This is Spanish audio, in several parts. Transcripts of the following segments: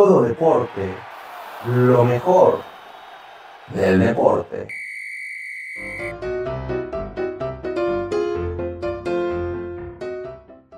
todo deporte, lo mejor del deporte.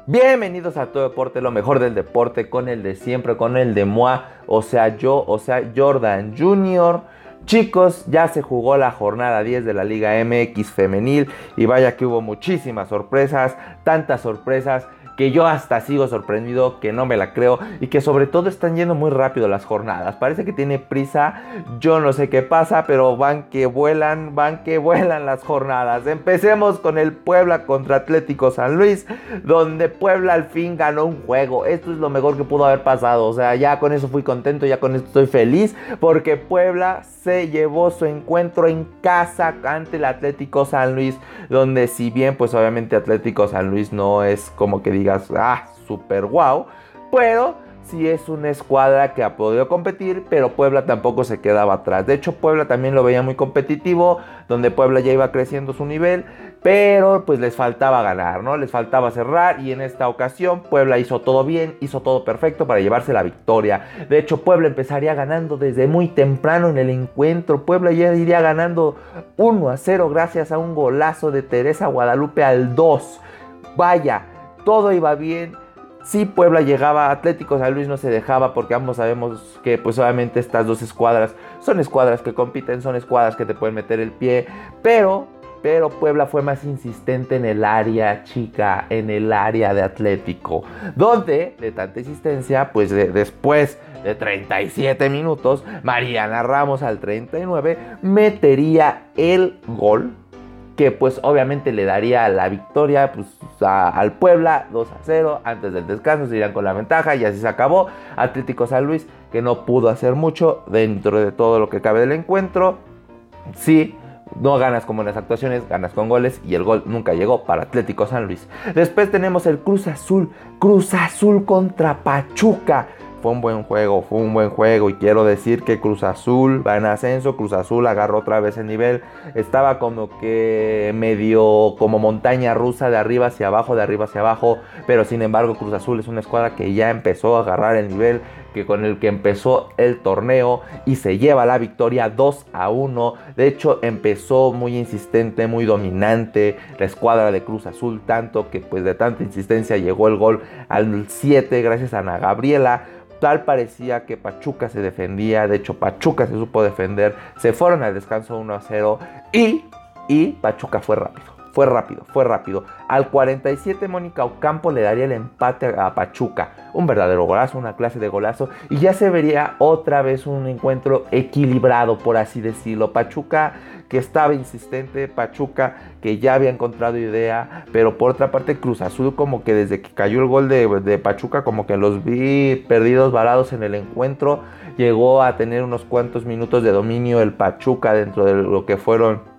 Bienvenidos a Todo Deporte, lo mejor del deporte, con el de siempre, con el de Moa, o sea, yo, o sea, Jordan Jr. Chicos, ya se jugó la jornada 10 de la Liga MX femenil y vaya que hubo muchísimas sorpresas, tantas sorpresas que yo hasta sigo sorprendido, que no me la creo y que sobre todo están yendo muy rápido las jornadas. Parece que tiene prisa, yo no sé qué pasa, pero van que vuelan, van que vuelan las jornadas. Empecemos con el Puebla contra Atlético San Luis, donde Puebla al fin ganó un juego. Esto es lo mejor que pudo haber pasado, o sea, ya con eso fui contento, ya con esto estoy feliz, porque Puebla se llevó su encuentro en casa ante el Atlético San Luis, donde si bien pues obviamente Atlético San Luis no es como que digas, ah, super wow, pero sí es una escuadra que ha podido competir, pero Puebla tampoco se quedaba atrás. De hecho, Puebla también lo veía muy competitivo, donde Puebla ya iba creciendo su nivel, pero pues les faltaba ganar, ¿no? Les faltaba cerrar y en esta ocasión Puebla hizo todo bien, hizo todo perfecto para llevarse la victoria. De hecho, Puebla empezaría ganando desde muy temprano en el encuentro. Puebla ya iría ganando 1 a 0 gracias a un golazo de Teresa Guadalupe al 2. Vaya, todo iba bien. Si Puebla llegaba, Atlético San Luis no se dejaba porque ambos sabemos que pues obviamente estas dos escuadras son escuadras que compiten, son escuadras que te pueden meter el pie, pero pero Puebla fue más insistente en el área chica, en el área de Atlético, donde de tanta insistencia, pues después de 37 minutos, Mariana Ramos al 39 metería el gol que pues obviamente le daría la victoria pues, al Puebla 2 a 0 antes del descanso, se irían con la ventaja y así se acabó. Atlético San Luis que no pudo hacer mucho dentro de todo lo que cabe del encuentro. Sí, no ganas como en las actuaciones, ganas con goles y el gol nunca llegó para Atlético San Luis. Después tenemos el Cruz Azul, Cruz Azul contra Pachuca fue un buen juego, fue un buen juego y quiero decir que Cruz Azul va en ascenso, Cruz Azul agarró otra vez el nivel, estaba como que medio como montaña rusa de arriba hacia abajo, de arriba hacia abajo, pero sin embargo Cruz Azul es una escuadra que ya empezó a agarrar el nivel, que con el que empezó el torneo y se lleva la victoria 2 a 1. De hecho, empezó muy insistente, muy dominante la escuadra de Cruz Azul, tanto que pues de tanta insistencia llegó el gol al 7 gracias a Ana Gabriela. Tal parecía que Pachuca se defendía, de hecho Pachuca se supo defender, se fueron al descanso 1 a 0 y, y Pachuca fue rápido. Fue rápido, fue rápido. Al 47 Mónica Ocampo le daría el empate a Pachuca. Un verdadero golazo, una clase de golazo. Y ya se vería otra vez un encuentro equilibrado, por así decirlo. Pachuca que estaba insistente, Pachuca que ya había encontrado idea. Pero por otra parte Cruz Azul como que desde que cayó el gol de, de Pachuca como que los vi perdidos, varados en el encuentro. Llegó a tener unos cuantos minutos de dominio el Pachuca dentro de lo que fueron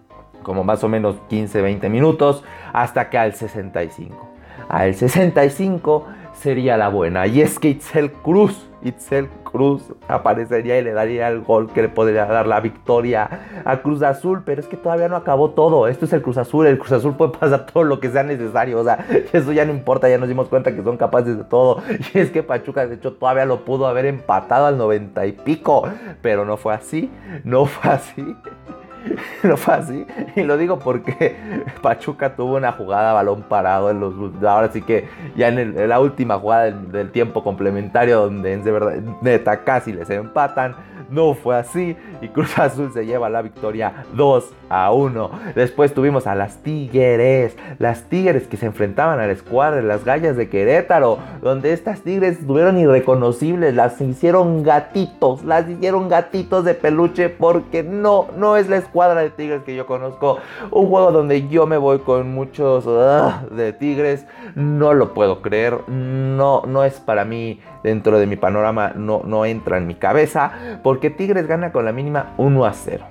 como más o menos 15, 20 minutos, hasta que al 65. Al 65 sería la buena. Y es que Itzel Cruz, Itzel Cruz aparecería y le daría el gol que le podría dar la victoria a Cruz Azul. Pero es que todavía no acabó todo. Esto es el Cruz Azul. El Cruz Azul puede pasar todo lo que sea necesario. O sea, eso ya no importa. Ya nos dimos cuenta que son capaces de todo. Y es que Pachuca, de hecho, todavía lo pudo haber empatado al 90 y pico. Pero no fue así. No fue así. no fue así. Y lo digo porque Pachuca tuvo una jugada balón parado en los ahora sí que ya en, la última jugada del, tiempo complementario donde de verdad neta casi les empatan no fue así y Cruz Azul se lleva la victoria 2 a 1. Después tuvimos a las Tigres, las Tigres que se enfrentaban a la escuadra de las Gallas de Querétaro, donde estas Tigres estuvieron irreconocibles, las hicieron gatitos, las hicieron gatitos de peluche porque no, no es la escuadra de Tigres que yo conozco. Un juego donde yo me voy con muchos uh, de Tigres, no lo puedo creer, no, no es para mí dentro de mi panorama, no, no entra en mi cabeza, porque Tigres gana con la mínima 1 a 0.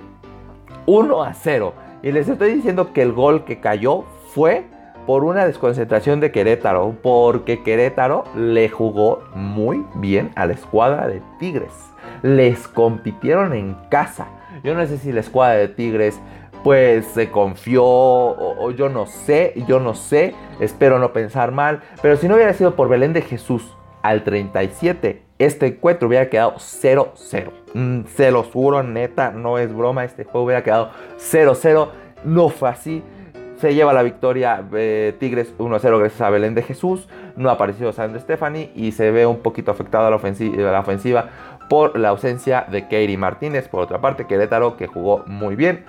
1 a 0. Y les estoy diciendo que el gol que cayó fue por una desconcentración de Querétaro, porque Querétaro le jugó muy bien a la escuadra de Tigres. Les compitieron en casa. Yo no sé si la escuadra de Tigres pues se confió o, yo no sé, yo no sé, espero no pensar mal, pero si no hubiera sido por Belén de Jesús al 37 este encuentro hubiera quedado 0-0. Mm, se lo juro, neta, no es broma, este juego hubiera quedado 0-0. No fue así. Se lleva la victoria eh, Tigres 1-0 gracias a Belén de Jesús. No ha aparecido Sandro Stephanie y se ve un poquito afectada la ofensiva, la ofensiva por la ausencia de Katie Martínez. Por otra parte, Querétaro que jugó muy bien.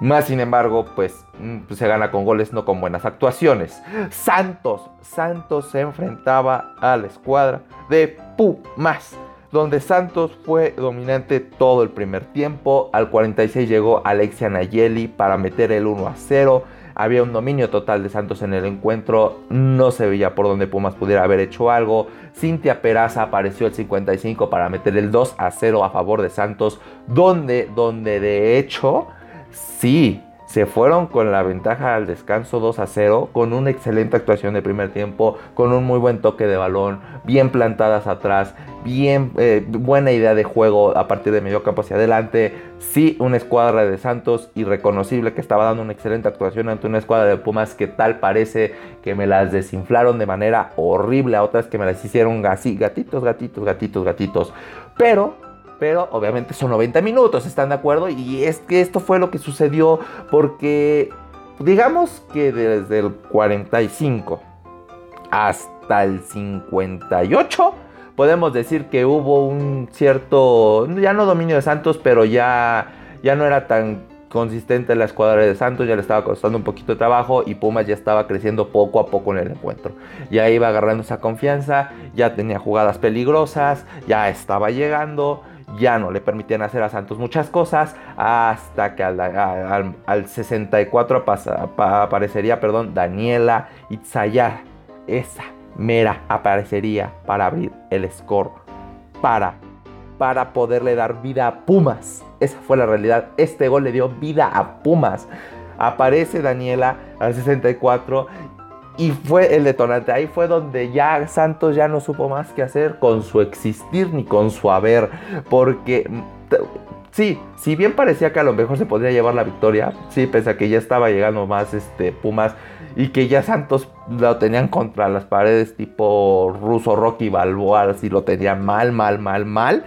Más sin embargo, pues mm, se gana con goles, no con buenas actuaciones. Santos, Santos se enfrentaba a la escuadra de Pumas, donde Santos fue dominante todo el primer tiempo. Al 46 llegó Alexia Nayeli para meter el 1 a 0. Había un dominio total de Santos en el encuentro. No se veía por dónde Pumas pudiera haber hecho algo. Cintia Peraza apareció el 55 para meter el 2 a 0 a favor de Santos. Donde, donde de hecho Sí, se fueron con la ventaja al descanso 2 a 0, con una excelente actuación de primer tiempo, con un muy buen toque de balón, bien plantadas atrás, bien eh, buena idea de juego a partir de medio campo hacia adelante. Sí, una escuadra de Santos irreconocible que estaba dando una excelente actuación ante una escuadra de Pumas que tal parece que me las desinflaron de manera horrible, a otras que me las hicieron así, gatitos, gatitos, gatitos, gatitos. Pero pero obviamente son 90 minutos, ¿están de acuerdo? Y es que esto fue lo que sucedió porque digamos que desde el 45 hasta el 58 podemos decir que hubo un cierto, ya no dominio de Santos, pero ya, ya no era tan consistente la escuadra de Santos, ya le estaba costando un poquito de trabajo y Pumas ya estaba creciendo poco a poco en el encuentro. Ya iba agarrando esa confianza, ya tenía jugadas peligrosas, ya estaba llegando ya no le permitían hacer a Santos muchas cosas hasta que al, 64 aparecería perdón, Daniela Itzayar. Esa mera aparecería para abrir el score para, para poderle dar vida a Pumas. Esa fue la realidad. Este gol le dio vida a Pumas. Aparece Daniela al 64 y fue el detonante. Ahí fue donde ya Santos ya no supo más qué hacer con su existir ni con su haber. Porque sí, si bien parecía que a lo mejor se podría llevar la victoria, sí, pese a que ya estaba llegando más este, Pumas y que ya Santos lo tenían contra las paredes tipo ruso Rocky Balboa, así lo tenían mal, mal, mal, mal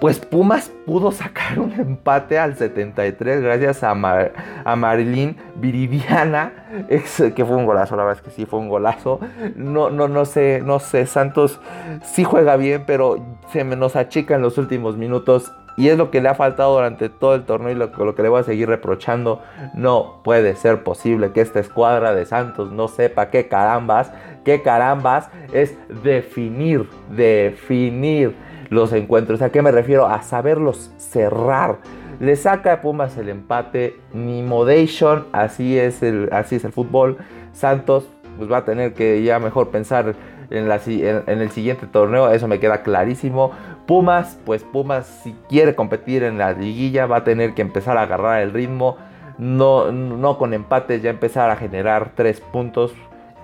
pues Pumas pudo sacar un empate al 73 gracias a, a Marilyn Viridiana, que fue un golazo, la verdad es que sí fue un golazo. No, no, no sé, no sé, Santos sí juega bien, pero se nos achica en los últimos minutos y es lo que le ha faltado durante todo el torneo y lo, lo, que le voy a seguir reprochando. No puede ser posible que esta escuadra de Santos no sepa qué carambas, qué carambas es definir, definir los encuentros. ¿A qué me refiero? A saberlos cerrar. Le saca a Pumas el empate, ni Modation, así es el, así es el fútbol. Santos pues va a tener que ya mejor pensar en, el siguiente torneo, eso me queda clarísimo. Pumas, pues Pumas si quiere competir en la liguilla va a tener que empezar a agarrar el ritmo, no, no con empates, ya empezar a generar tres puntos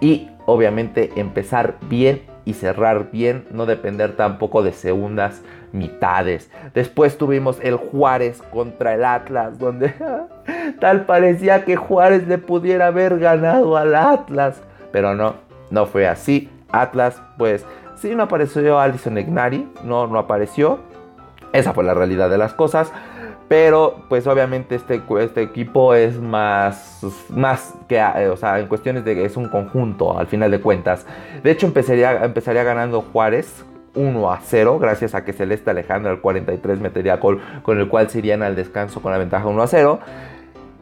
y obviamente empezar bien y cerrar bien, no depender tampoco de segundas mitades. Después tuvimos el Juárez contra el Atlas, donde tal parecía que Juárez le pudiera haber ganado al Atlas, pero no, no fue así. Atlas, pues sí, no apareció Alison Ignari, no, no apareció. Esa fue la realidad de las cosas. Pero pues obviamente este, este equipo es más, más que, eh, o sea, en cuestiones de es un conjunto al final de cuentas. De hecho empezaría, empezaría ganando Juárez 1 a 0 gracias a que Celeste Alejandro al 43 metería gol con el cual se irían al descanso con la ventaja 1 a 0.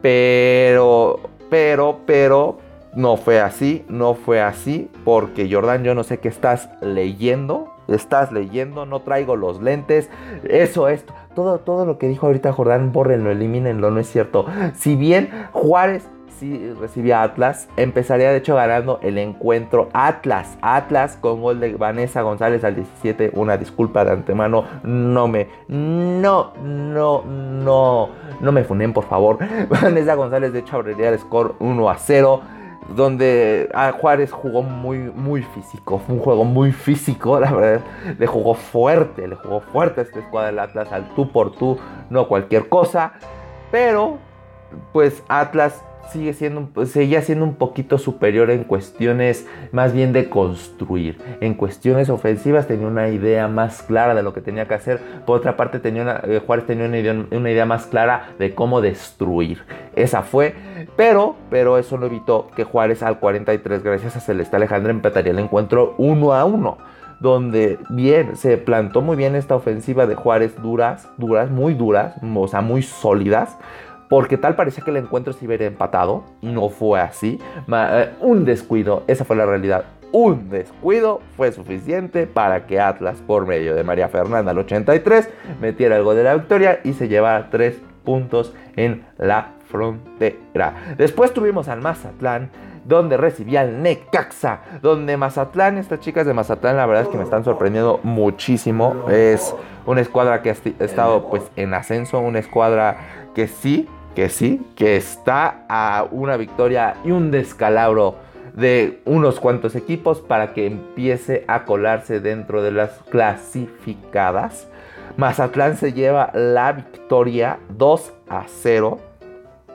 Pero, pero, pero, no fue así, no fue así porque Jordan yo no sé qué estás leyendo, estás leyendo, no traigo los lentes, eso, esto todo, todo lo que dijo ahorita Jordán, bórrenlo, elimínenlo, no es cierto. Si bien Juárez sí recibía Atlas, empezaría de hecho ganando el encuentro Atlas. Atlas con gol de Vanessa González al 17. Una disculpa de antemano. No me. No, no, no. No me funen, por favor. Vanessa González de hecho abriría el score 1 a 0 donde a Juárez jugó muy, muy físico. Fue un juego muy físico, la verdad. Le jugó fuerte, le jugó fuerte a esta escuadra del Atlas al tú por tú, no cualquier cosa. Pero, pues Atlas sigue siendo, seguía siendo un poquito superior en cuestiones más bien de construir. En cuestiones ofensivas tenía una idea más clara de lo que tenía que hacer. Por otra parte, tenía eh, Juárez tenía una idea, una idea, más clara de cómo destruir. Esa fue. Pero, pero eso no evitó que Juárez al 43, gracias a Celeste Alejandra, empataría el encuentro 1 a 1 donde bien se plantó muy bien esta ofensiva de Juárez duras, duras, muy duras, o sea, muy sólidas, porque tal parecía que el encuentro se iba empatado, no fue así, eh, un descuido, esa fue la realidad, un descuido fue suficiente para que Atlas, por medio de María Fernanda al 83, metiera el gol de la victoria y se llevara tres puntos en la frontera. Después tuvimos al Mazatlán, donde recibía el Necaxa, donde Mazatlán, estas chicas de Mazatlán, la verdad es que me están sorprendiendo muchísimo. Es una escuadra que ha estado pues en ascenso, una escuadra que sí, que sí, que está a una victoria y un descalabro de unos cuantos equipos para que empiece a colarse dentro de las clasificadas. Mazatlán se lleva la victoria 2 a 0,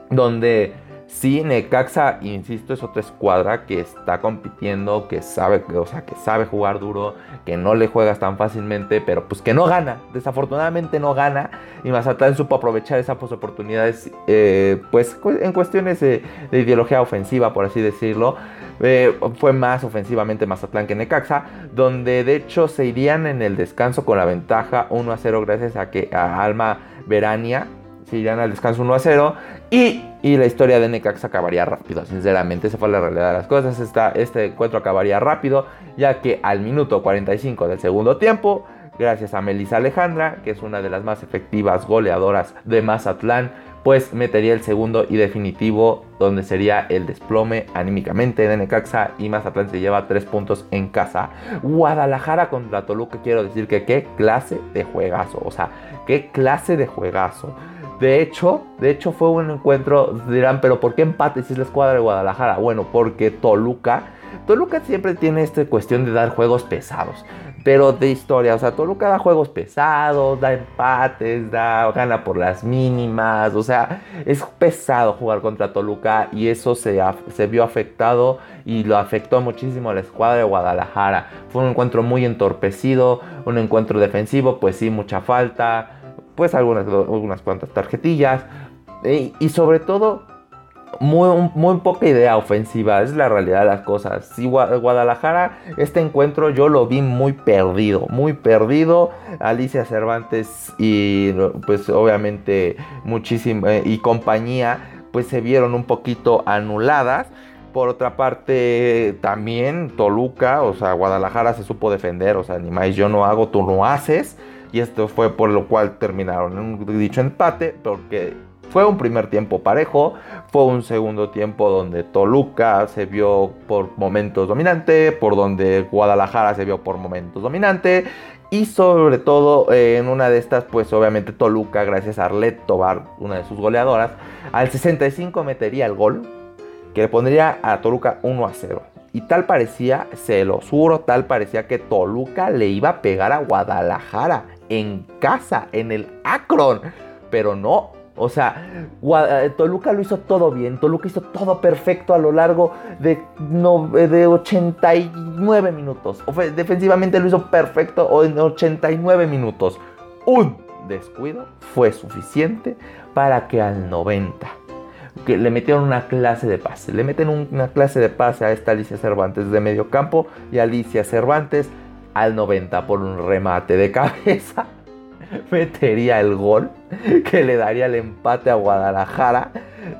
donde Sí, Necaxa, insisto, es otra escuadra que está compitiendo, que sabe, o sea, que sabe jugar duro, que no le juegas tan fácilmente, pero pues que no gana. Desafortunadamente no gana. Y Mazatlán supo aprovechar esas oportunidades, eh, pues en cuestiones de, ideología ofensiva, por así decirlo. Eh, fue más ofensivamente Mazatlán que Necaxa, donde de hecho se irían en el descanso con la ventaja 1 a 0 gracias a que a Alma Verania se irían al descanso 1 a 0 y, la historia de Necaxa acabaría rápido, sinceramente, esa fue la realidad de las cosas. este encuentro acabaría rápido, ya que al minuto 45 del segundo tiempo, gracias a Melissa Alejandra, que es una de las más efectivas goleadoras de Mazatlán, pues metería el segundo y definitivo, donde sería el desplome anímicamente de Necaxa y Mazatlán se lleva tres puntos en casa. Guadalajara contra Toluca, quiero decir que qué clase de juegazo, o sea, qué clase de juegazo. De hecho, de hecho fue un encuentro, dirán, pero ¿por qué empate si es la escuadra de Guadalajara? Bueno, porque Toluca, Toluca siempre tiene esta cuestión de dar juegos pesados, pero de historia, o sea, Toluca da juegos pesados, da empates, da gana por las mínimas, o sea, es pesado jugar contra Toluca y eso se, se vio afectado y lo afectó muchísimo a la escuadra de Guadalajara. Fue un encuentro muy entorpecido, un encuentro defensivo, pues sí, mucha falta pues algunas, algunas cuantas tarjetillas y, sobre todo muy, muy, poca idea ofensiva, es la realidad de las cosas. Si Guadalajara, este encuentro yo lo vi muy perdido, muy perdido. Alicia Cervantes y pues obviamente muchísimo eh, y compañía pues se vieron un poquito anuladas. Por otra parte, también Toluca, o sea, Guadalajara se supo defender, o sea, ni más yo no hago, tú no haces. Y esto fue por lo cual terminaron en un dicho empate, porque fue un primer tiempo parejo, fue un segundo tiempo donde Toluca se vio por momentos dominante, por donde Guadalajara se vio por momentos dominante. Y sobre todo eh, en una de estas, pues obviamente Toluca, gracias a Arlet Tobar, una de sus goleadoras, al 65 metería el gol que le pondría a Toluca 1 a 0. Y tal parecía, se lo juro, tal parecía que Toluca le iba a pegar a Guadalajara en casa, en el Akron. Pero no, o sea, eh, Toluca lo hizo todo bien, Toluca hizo todo perfecto a lo largo de, no, de 89 minutos. Defensivamente lo hizo perfecto en 89 minutos. Un descuido fue suficiente para que al 90 que le metieron una clase de pase. Le meten una clase de pase a esta Alicia Cervantes de medio campo y Alicia Cervantes al 90 por un remate de cabeza metería el gol que le daría el empate a Guadalajara,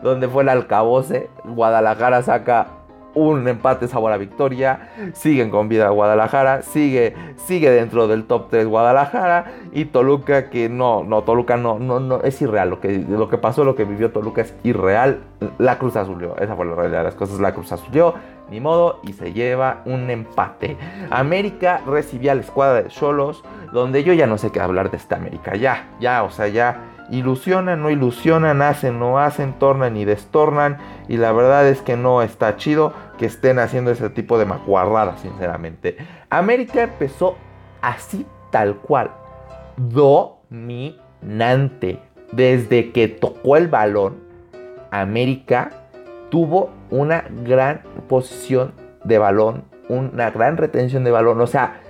donde fue el alcaboce. Guadalajara saca un empate sabor a victoria, siguen con vida Guadalajara, sigue, sigue dentro del top 3 Guadalajara y Toluca que no, no, Toluca no, no, no, es irreal, lo que, lo que pasó, lo que vivió Toluca es irreal, la Cruz Azulió, esa fue la realidad de las cosas, la Cruz Azulió, ni modo, y se lleva un empate. América recibía a la escuadra de Cholos, donde yo ya no sé qué hablar de esta América, ya, ya, o sea, ya ilusionan, no ilusionan, hacen, no hacen, tornan y destornan. Y la verdad es que no está chido que estén haciendo ese tipo de macuarradas, sinceramente. América empezó así tal cual, dominante. Desde que tocó el balón, América tuvo una gran posición de balón, una gran retención de balón. O sea,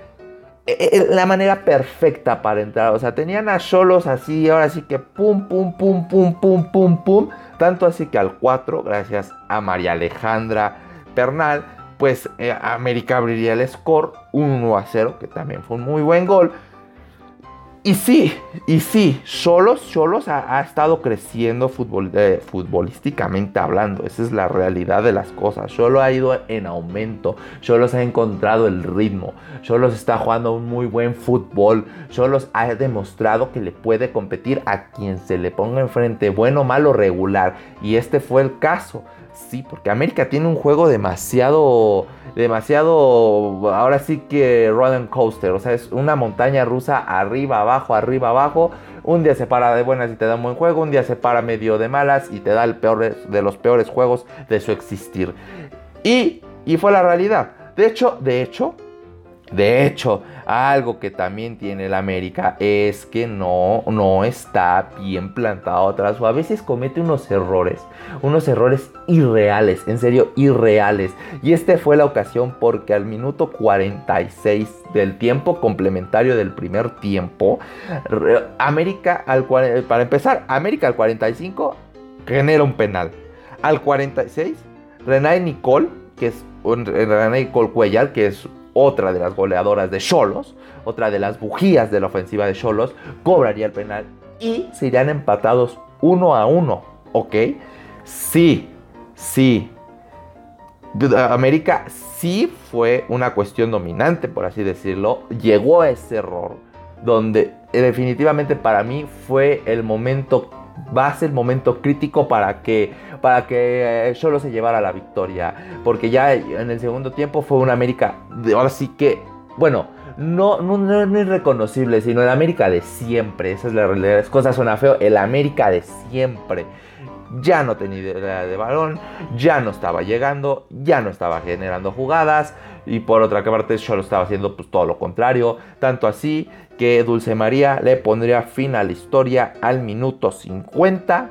e, e, la manera perfecta para entrar. O sea, tenían a Cholos así, ahora sí que pum, pum, pum, pum, pum, pum, pum. Tanto así que al 4, gracias a María Alejandra Pernal, pues eh, América abriría el score 1 a 0, que también fue un muy buen gol. Y sí, y sí, Solos, Solos ha, estado creciendo eh, futbolísticamente hablando. Esa es la realidad de las cosas. Solo ha ido en aumento. Solos ha encontrado el ritmo. Solos está jugando un muy buen fútbol. Solos ha demostrado que le puede competir a quien se le ponga enfrente, bueno, malo, regular. Y este fue el caso. Sí, porque América tiene un juego demasiado, demasiado, ahora sí que roller coaster, o sea, es una montaña rusa arriba, abajo, arriba, abajo. Un día se para de buenas y te da un buen juego, un día se para medio de malas y te da el peor de los peores juegos de su existir. Y, y fue la realidad. De hecho, de hecho, de hecho, algo que también tiene el América es que no, no está bien plantado atrás o a veces comete unos errores, unos errores irreales, en serio irreales. Y este fue la ocasión porque al minuto 46 del tiempo complementario del primer tiempo, América al para empezar, América al 45 genera un penal. Al 46, René Nicole, que es René Nicole Cuellar, que es otra de las goleadoras de Cholos, otra de las bujías de la ofensiva de Cholos, cobraría el penal y se irían empatados uno a uno, ¿ok? Sí, sí. América sí fue una cuestión dominante, por así decirlo. Llegó a ese error donde eh, definitivamente para mí fue el momento va a ser el momento crítico para que para que eh, se llevara la victoria porque ya en el segundo tiempo fue una América de, ahora sí que bueno no, no, no, es reconocible, sino el América de siempre. Esa es la realidad. Las cosas suena feo. El América de siempre. Ya no tenía idea de balón, ya no estaba llegando, ya no estaba generando jugadas. Y por otra parte, solo estaba haciendo pues, todo lo contrario. Tanto así que Dulce María le pondría fin a la historia al minuto 50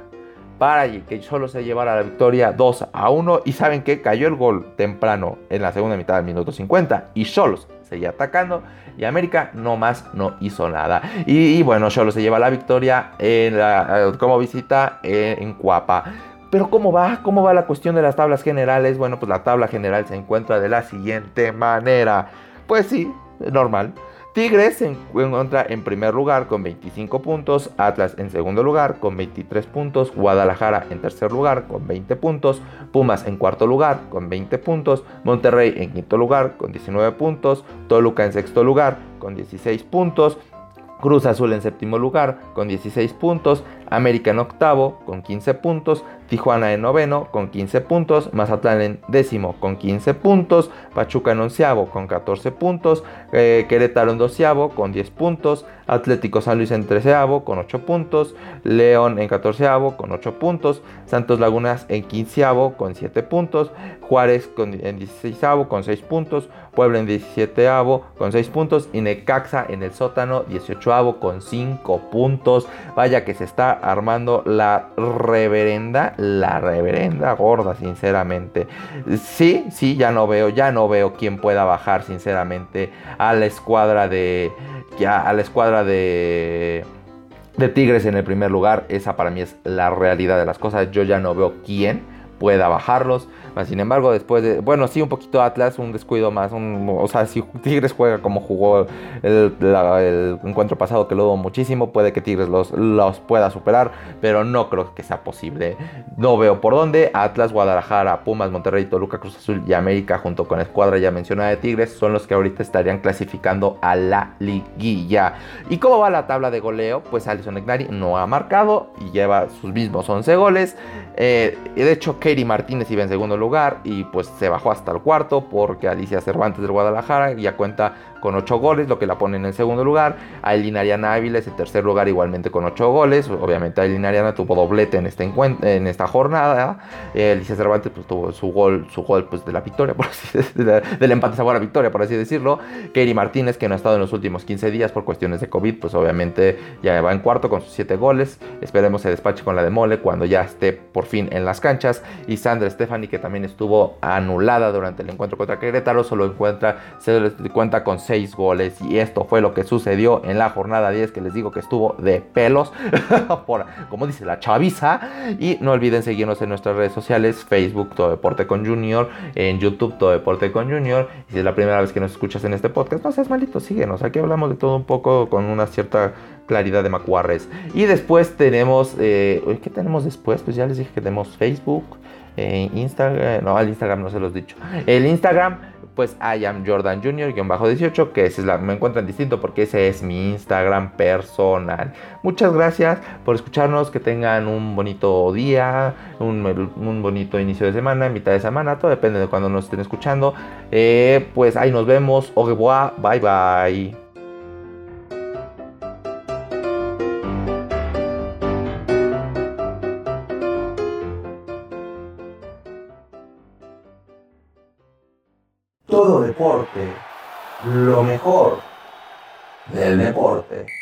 para que solo se llevara la victoria 2 a 1. Y saben que cayó el gol temprano en la segunda mitad del minuto 50 y solo seguía atacando y América no más no hizo nada. Y, bueno, solo se lleva la victoria en la, como visita en Cuapa. Pero ¿cómo va? ¿Cómo va la cuestión de las tablas generales? Bueno, pues la tabla general se encuentra de la siguiente manera. Pues sí, normal. Tigres se encuentra en primer lugar con 25 puntos, Atlas en segundo lugar con 23 puntos, Guadalajara en tercer lugar con 20 puntos, Pumas en cuarto lugar con 20 puntos, Monterrey en quinto lugar con 19 puntos, Toluca en sexto lugar con 16 puntos, Cruz Azul en séptimo lugar con 16 puntos, América en octavo con 15 puntos, Tijuana en noveno con 15 puntos, Mazatlán en décimo con 15 puntos, Pachuca en onceavo con 14 puntos, eh, Querétaro en doceavo con 10 puntos, Atlético San Luis en treceavo con 8 puntos, León en catorceavo con 8 puntos, Santos Lagunas en quinceavo con 7 puntos, Juárez en dieciséisavo con 6 puntos, Puebla en diecisieteavo con 6 puntos y Necaxa en el sótano 18avo con 5 puntos. Vaya que se está armando la reverenda, la reverenda gorda, sinceramente. Sí, sí, ya no veo, ya no veo quién pueda bajar, sinceramente, a la escuadra de. Ya, a la escuadra de. De Tigres en el primer lugar, esa para mí es la realidad de las cosas. Yo ya no veo quién pueda bajarlos. Sin embargo, después de. Bueno, sí, un poquito Atlas, un descuido más. o sea, si Tigres juega como jugó el, encuentro pasado, que lo dudo muchísimo, puede que Tigres los, los pueda superar, pero no creo que sea posible. No veo por dónde. Atlas, Guadalajara, Pumas, Monterrey, Toluca, Cruz Azul y América, junto con la escuadra ya mencionada de Tigres, son los que ahorita estarían clasificando a la liguilla. ¿Y cómo va la tabla de goleo? Pues Alison Egnari no ha marcado y lleva sus mismos 11 goles. Eh, de hecho, Katie Martínez iba en segundo lugar y pues se bajó hasta el cuarto porque Alicia Cervantes del Guadalajara ya cuenta con 8 goles, lo que la pone en el segundo lugar. Aileen Ariana Ávila es el tercer lugar igualmente con 8 goles. Obviamente Aileen Ariana tuvo doblete en, este en esta jornada. Eh, Alicia Cervantes pues, tuvo su gol, su gol pues, de la victoria, por así decirlo, del empate sabor a victoria, por así decirlo. Katie Martínez, que no ha estado en los últimos 15 días por cuestiones de COVID, pues obviamente ya va en cuarto con sus 7 goles. Esperemos se despache con la de Mole cuando ya esté por fin en las canchas. Y Sandra Stephanie, que también estuvo anulada durante el encuentro contra Querétaro, solo encuentra, se cuenta con 6 goles. Y esto fue lo que sucedió en la jornada 10, que les digo que estuvo de pelos, por, como dice la chaviza. Y no olviden seguirnos en nuestras redes sociales, Facebook Todo Deporte con Junior, en YouTube Todo Deporte con Junior. Y si es la primera vez que nos escuchas en este podcast, no seas malito, síguenos. Aquí hablamos de todo un poco con una cierta claridad de macuarres. Y después tenemos, eh, ¿qué tenemos después? Pues ya les dije que tenemos Facebook, eh, Instagram, no, al Instagram no se los he dicho. El Instagram, pues I am Jordan Junior, 18, que ese es la, me encuentran distinto porque ese es mi Instagram personal. Muchas gracias por escucharnos, que tengan un bonito día, un, bonito inicio de semana, mitad de semana, todo depende de cuando nos estén escuchando. Eh, pues ahí nos vemos, au bye bye. Lo mejor del deporte.